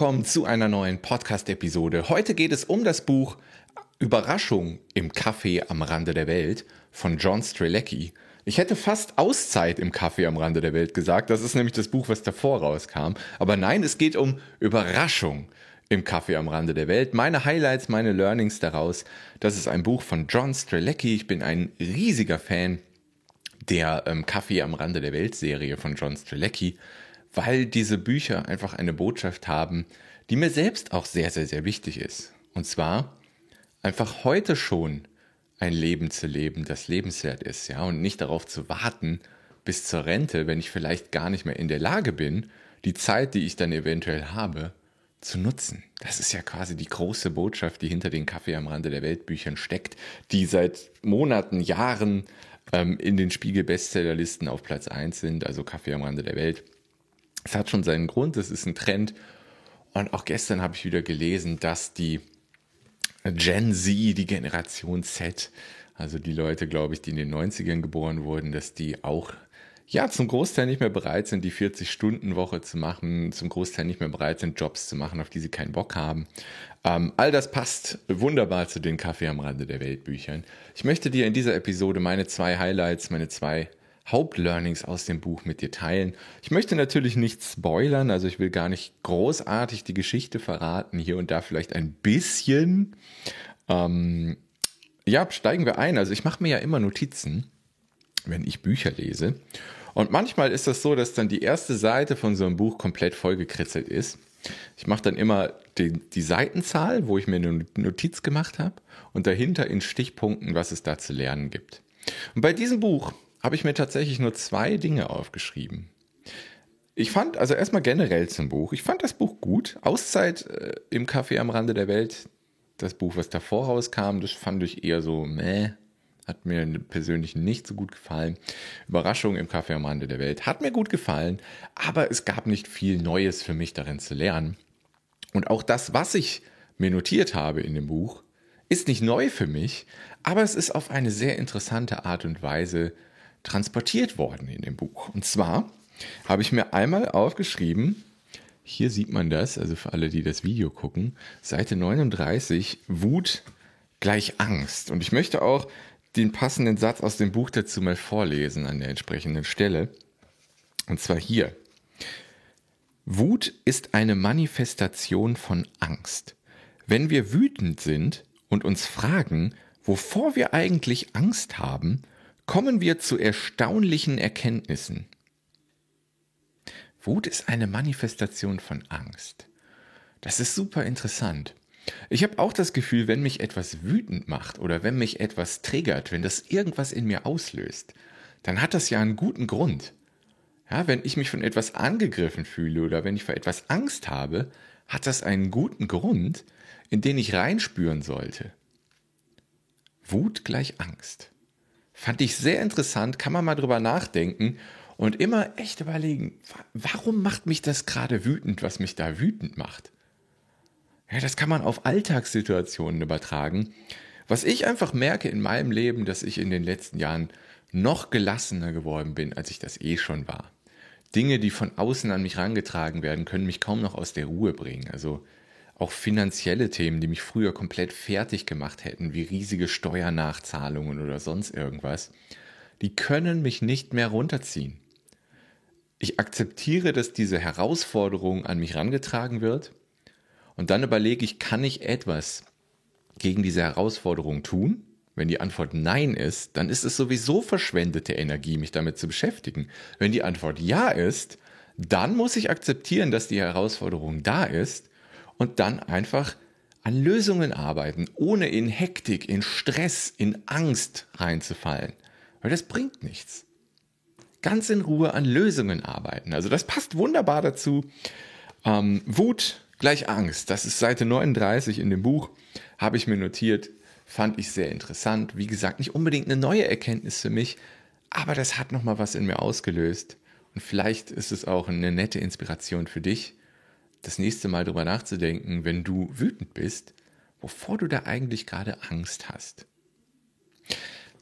Willkommen zu einer neuen Podcast-Episode. Heute geht es um das Buch Überraschung im Café am Rande der Welt von John Strelecki. Ich hätte fast Auszeit im Café am Rande der Welt gesagt. Das ist nämlich das Buch, was davor rauskam. Aber nein, es geht um Überraschung im Café am Rande der Welt. Meine Highlights, meine Learnings daraus. Das ist ein Buch von John Strelecki. Ich bin ein riesiger Fan der ähm, Kaffee am Rande der Welt Serie von John Strelecki weil diese Bücher einfach eine Botschaft haben, die mir selbst auch sehr, sehr, sehr wichtig ist. Und zwar einfach heute schon ein Leben zu leben, das lebenswert ist, ja, und nicht darauf zu warten bis zur Rente, wenn ich vielleicht gar nicht mehr in der Lage bin, die Zeit, die ich dann eventuell habe, zu nutzen. Das ist ja quasi die große Botschaft, die hinter den Kaffee am Rande der Welt Büchern steckt, die seit Monaten, Jahren ähm, in den Spiegel Bestsellerlisten auf Platz 1 sind, also Kaffee am Rande der Welt. Es hat schon seinen Grund, es ist ein Trend. Und auch gestern habe ich wieder gelesen, dass die Gen Z, die Generation Z, also die Leute, glaube ich, die in den 90ern geboren wurden, dass die auch ja zum Großteil nicht mehr bereit sind, die 40-Stunden-Woche zu machen, zum Großteil nicht mehr bereit sind, Jobs zu machen, auf die sie keinen Bock haben. Ähm, all das passt wunderbar zu den Kaffee am Rande der Weltbüchern. Ich möchte dir in dieser Episode meine zwei Highlights, meine zwei Hauptlearnings aus dem Buch mit dir teilen. Ich möchte natürlich nicht spoilern, also ich will gar nicht großartig die Geschichte verraten, hier und da vielleicht ein bisschen. Ähm, ja, steigen wir ein. Also ich mache mir ja immer Notizen, wenn ich Bücher lese. Und manchmal ist das so, dass dann die erste Seite von so einem Buch komplett vollgekritzelt ist. Ich mache dann immer die, die, Seitenzahl, wo ich mir eine Notiz gemacht habe, und dahinter in Stichpunkten, was es da zu lernen gibt. Und bei diesem Buch habe ich mir tatsächlich nur zwei Dinge aufgeschrieben. Ich fand, also erstmal generell zum Buch, ich fand das Buch gut. Auszeit äh, im Café am Rande der Welt, das Buch, was davor rauskam, das fand ich eher so, meh, hat mir persönlich nicht so gut gefallen. Überraschung im Café am Rande der Welt hat mir gut gefallen, aber es gab nicht viel Neues für mich darin zu lernen. Und auch das, was ich mir notiert habe in dem Buch, ist nicht neu für mich, aber es ist auf eine sehr interessante Art und Weise transportiert worden in dem Buch. Und zwar habe ich mir einmal aufgeschrieben, hier sieht man das, also für alle, die das Video gucken, Seite 39, Wut gleich Angst. Und ich möchte auch den passenden Satz aus dem Buch dazu mal vorlesen an der entsprechenden Stelle. Und zwar hier. Wut ist eine Manifestation von Angst. Wenn wir wütend sind und uns fragen, wovor wir eigentlich Angst haben, kommen wir zu erstaunlichen Erkenntnissen. Wut ist eine Manifestation von Angst. Das ist super interessant. Ich habe auch das Gefühl, wenn mich etwas wütend macht oder wenn mich etwas triggert, wenn das irgendwas in mir auslöst, dann hat das ja einen guten Grund. Ja, wenn ich mich von etwas angegriffen fühle oder wenn ich vor etwas Angst habe, hat das einen guten Grund, in den ich reinspüren sollte. Wut gleich Angst. Fand ich sehr interessant, kann man mal drüber nachdenken und immer echt überlegen, warum macht mich das gerade wütend, was mich da wütend macht? Ja, das kann man auf Alltagssituationen übertragen. Was ich einfach merke in meinem Leben, dass ich in den letzten Jahren noch gelassener geworden bin, als ich das eh schon war. Dinge, die von außen an mich herangetragen werden, können mich kaum noch aus der Ruhe bringen. Also auch finanzielle Themen, die mich früher komplett fertig gemacht hätten, wie riesige Steuernachzahlungen oder sonst irgendwas, die können mich nicht mehr runterziehen. Ich akzeptiere, dass diese Herausforderung an mich herangetragen wird und dann überlege ich, kann ich etwas gegen diese Herausforderung tun? Wenn die Antwort Nein ist, dann ist es sowieso verschwendete Energie, mich damit zu beschäftigen. Wenn die Antwort Ja ist, dann muss ich akzeptieren, dass die Herausforderung da ist und dann einfach an Lösungen arbeiten, ohne in Hektik, in Stress, in Angst reinzufallen. Weil das bringt nichts. Ganz in Ruhe an Lösungen arbeiten. Also das passt wunderbar dazu. Ähm, Wut gleich Angst. Das ist Seite 39 in dem Buch. Habe ich mir notiert. Fand ich sehr interessant. Wie gesagt, nicht unbedingt eine neue Erkenntnis für mich, aber das hat nochmal was in mir ausgelöst. Und vielleicht ist es auch eine nette Inspiration für dich, das nächste Mal drüber nachzudenken, wenn du wütend bist, wovor du da eigentlich gerade Angst hast.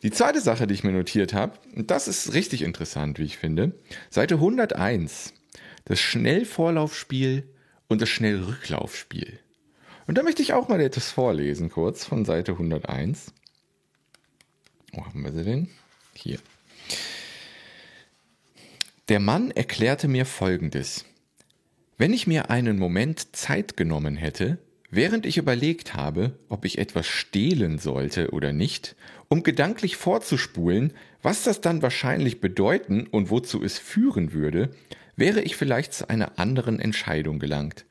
Die zweite Sache, die ich mir notiert habe, und das ist richtig interessant, wie ich finde, Seite 101, das Schnellvorlaufspiel und das Schnellrücklaufspiel. Und da möchte ich auch mal etwas vorlesen, kurz von Seite 101. Wo haben wir sie denn? Hier. Der Mann erklärte mir Folgendes. Wenn ich mir einen Moment Zeit genommen hätte, während ich überlegt habe, ob ich etwas stehlen sollte oder nicht, um gedanklich vorzuspulen, was das dann wahrscheinlich bedeuten und wozu es führen würde, wäre ich vielleicht zu einer anderen Entscheidung gelangt.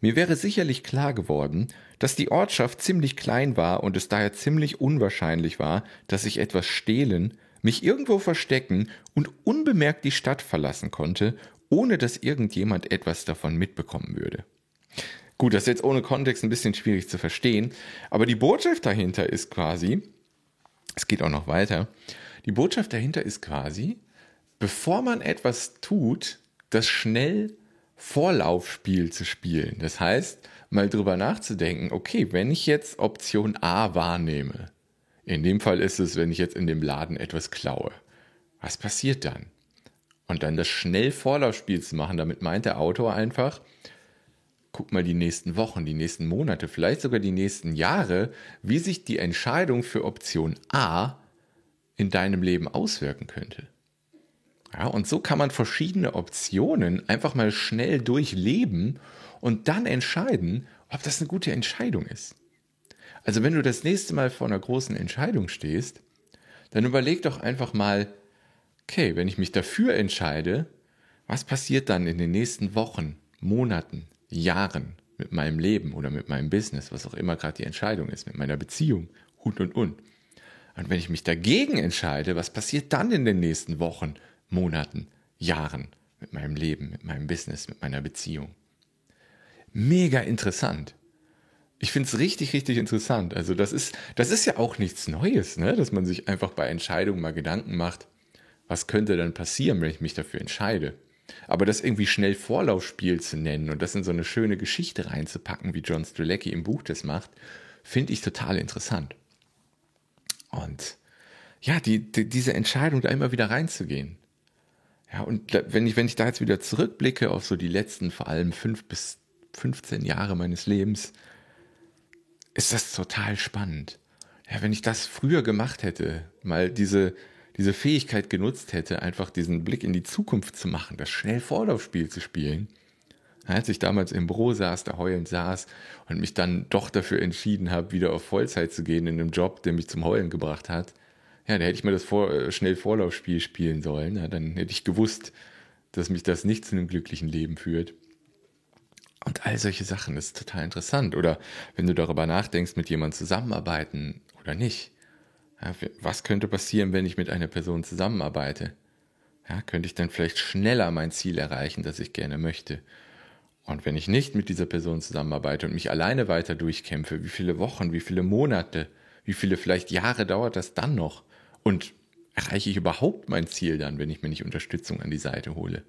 Mir wäre sicherlich klar geworden, dass die Ortschaft ziemlich klein war und es daher ziemlich unwahrscheinlich war, dass ich etwas stehlen, mich irgendwo verstecken und unbemerkt die Stadt verlassen konnte, ohne dass irgendjemand etwas davon mitbekommen würde. Gut, das ist jetzt ohne Kontext ein bisschen schwierig zu verstehen, aber die Botschaft dahinter ist quasi, es geht auch noch weiter, die Botschaft dahinter ist quasi, bevor man etwas tut, das schnell Vorlaufspiel zu spielen. Das heißt, mal drüber nachzudenken, okay, wenn ich jetzt Option A wahrnehme, in dem Fall ist es, wenn ich jetzt in dem Laden etwas klaue, was passiert dann? Und dann das schnell Vorlaufspiel zu machen, damit meint der Autor einfach, guck mal die nächsten Wochen, die nächsten Monate, vielleicht sogar die nächsten Jahre, wie sich die Entscheidung für Option A in deinem Leben auswirken könnte. Ja, und so kann man verschiedene Optionen einfach mal schnell durchleben und dann entscheiden, ob das eine gute Entscheidung ist. Also wenn du das nächste Mal vor einer großen Entscheidung stehst, dann überleg doch einfach mal, okay, wenn ich mich dafür entscheide, was passiert dann in den nächsten Wochen, Monaten, Jahren mit meinem Leben oder mit meinem Business, was auch immer gerade die Entscheidung ist, mit meiner Beziehung und und und. Und wenn ich mich dagegen entscheide, was passiert dann in den nächsten Wochen, Monaten, Jahren mit meinem Leben, mit meinem Business, mit meiner Beziehung. Mega interessant. Ich finde es richtig, richtig interessant. Also das ist, das ist ja auch nichts Neues, ne? dass man sich einfach bei Entscheidungen mal Gedanken macht, was könnte dann passieren, wenn ich mich dafür entscheide. Aber das irgendwie schnell Vorlaufspiel zu nennen und das in so eine schöne Geschichte reinzupacken, wie John Strelacki im Buch das macht, finde ich total interessant. Und ja, die, die, diese Entscheidung da immer wieder reinzugehen. Ja, und wenn ich, wenn ich da jetzt wieder zurückblicke auf so die letzten vor allem fünf bis 15 Jahre meines Lebens, ist das total spannend. Ja, wenn ich das früher gemacht hätte, mal diese, diese Fähigkeit genutzt hätte, einfach diesen Blick in die Zukunft zu machen, das schnell Vorlaufspiel zu spielen, als ich damals im Büro saß, da heulend saß und mich dann doch dafür entschieden habe, wieder auf Vollzeit zu gehen in einem Job, der mich zum Heulen gebracht hat, ja, da hätte ich mal das vor, äh, schnell Vorlaufspiel spielen sollen. Ja, dann hätte ich gewusst, dass mich das nicht zu einem glücklichen Leben führt. Und all solche Sachen ist total interessant. Oder wenn du darüber nachdenkst, mit jemandem zusammenarbeiten oder nicht. Ja, was könnte passieren, wenn ich mit einer Person zusammenarbeite? Ja, könnte ich dann vielleicht schneller mein Ziel erreichen, das ich gerne möchte? Und wenn ich nicht mit dieser Person zusammenarbeite und mich alleine weiter durchkämpfe, wie viele Wochen, wie viele Monate, wie viele vielleicht Jahre dauert das dann noch? Und erreiche ich überhaupt mein Ziel dann, wenn ich mir nicht Unterstützung an die Seite hole?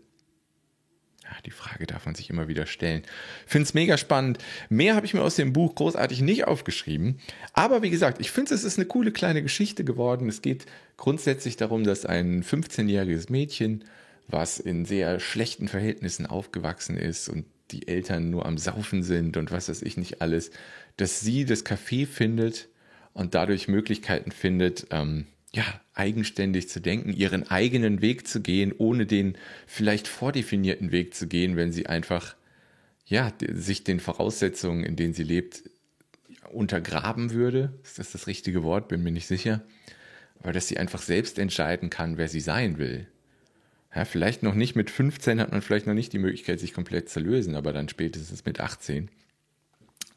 Die Frage darf man sich immer wieder stellen. Finde es mega spannend. Mehr habe ich mir aus dem Buch großartig nicht aufgeschrieben. Aber wie gesagt, ich finde es ist eine coole kleine Geschichte geworden. Es geht grundsätzlich darum, dass ein 15-jähriges Mädchen, was in sehr schlechten Verhältnissen aufgewachsen ist und die Eltern nur am Saufen sind und was weiß ich nicht alles, dass sie das Café findet und dadurch Möglichkeiten findet, ähm, ja, eigenständig zu denken, ihren eigenen Weg zu gehen, ohne den vielleicht vordefinierten Weg zu gehen, wenn sie einfach, ja, sich den Voraussetzungen, in denen sie lebt, untergraben würde. Ist das das richtige Wort? Bin mir nicht sicher. Aber dass sie einfach selbst entscheiden kann, wer sie sein will. Ja, vielleicht noch nicht mit 15 hat man vielleicht noch nicht die Möglichkeit, sich komplett zu lösen, aber dann spätestens mit 18.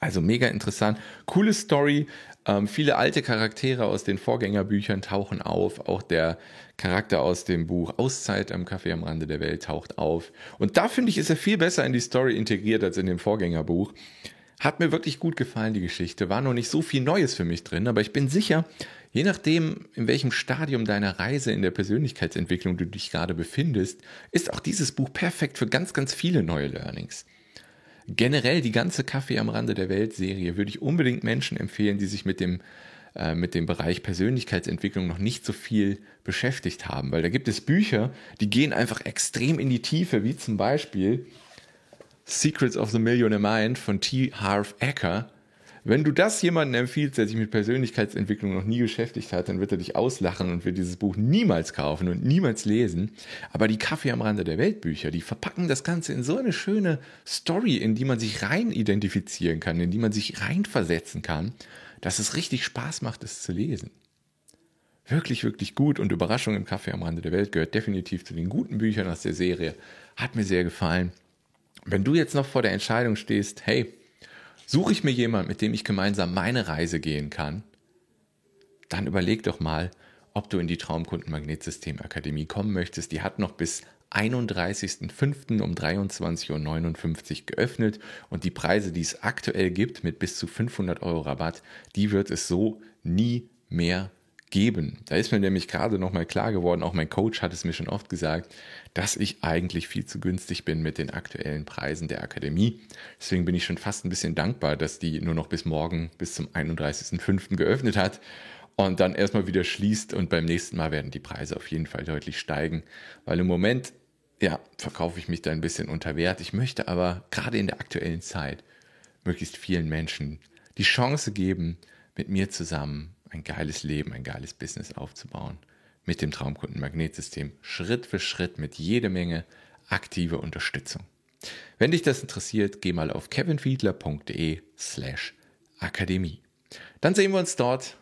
Also mega interessant. Coole Story. Ähm, viele alte Charaktere aus den Vorgängerbüchern tauchen auf. Auch der Charakter aus dem Buch Auszeit am Café am Rande der Welt taucht auf. Und da finde ich, ist er viel besser in die Story integriert als in dem Vorgängerbuch. Hat mir wirklich gut gefallen, die Geschichte. War noch nicht so viel Neues für mich drin, aber ich bin sicher, je nachdem, in welchem Stadium deiner Reise in der Persönlichkeitsentwicklung du dich gerade befindest, ist auch dieses Buch perfekt für ganz, ganz viele neue Learnings. Generell die ganze Kaffee am Rande der Welt Serie würde ich unbedingt Menschen empfehlen, die sich mit dem, äh, mit dem Bereich Persönlichkeitsentwicklung noch nicht so viel beschäftigt haben, weil da gibt es Bücher, die gehen einfach extrem in die Tiefe, wie zum Beispiel Secrets of the Millionaire Mind von T. Harv Eker. Wenn du das jemandem empfiehlst, der sich mit Persönlichkeitsentwicklung noch nie beschäftigt hat, dann wird er dich auslachen und wird dieses Buch niemals kaufen und niemals lesen. Aber die Kaffee am Rande der Weltbücher, die verpacken das Ganze in so eine schöne Story, in die man sich rein identifizieren kann, in die man sich reinversetzen kann, dass es richtig Spaß macht, es zu lesen. Wirklich, wirklich gut und Überraschung im Kaffee am Rande der Welt gehört definitiv zu den guten Büchern aus der Serie. Hat mir sehr gefallen. Wenn du jetzt noch vor der Entscheidung stehst, hey, Suche ich mir jemanden, mit dem ich gemeinsam meine Reise gehen kann, dann überleg doch mal, ob du in die Traumkunden Akademie kommen möchtest. Die hat noch bis 31.05. um 23.59 Uhr geöffnet und die Preise, die es aktuell gibt mit bis zu 500 Euro Rabatt, die wird es so nie mehr geben. Da ist mir nämlich gerade nochmal klar geworden, auch mein Coach hat es mir schon oft gesagt, dass ich eigentlich viel zu günstig bin mit den aktuellen Preisen der Akademie. Deswegen bin ich schon fast ein bisschen dankbar, dass die nur noch bis morgen, bis zum 31.05. geöffnet hat und dann erstmal wieder schließt und beim nächsten Mal werden die Preise auf jeden Fall deutlich steigen, weil im Moment, ja, verkaufe ich mich da ein bisschen unter Wert. Ich möchte aber gerade in der aktuellen Zeit möglichst vielen Menschen die Chance geben, mit mir zusammen ein geiles Leben, ein geiles Business aufzubauen. Mit dem Traumkundenmagnetsystem Schritt für Schritt mit jede Menge aktive Unterstützung. Wenn dich das interessiert, geh mal auf kevinfiedler.de slash Akademie. Dann sehen wir uns dort.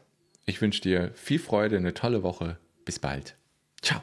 Ich wünsche dir viel Freude, eine tolle Woche. Bis bald. Ciao.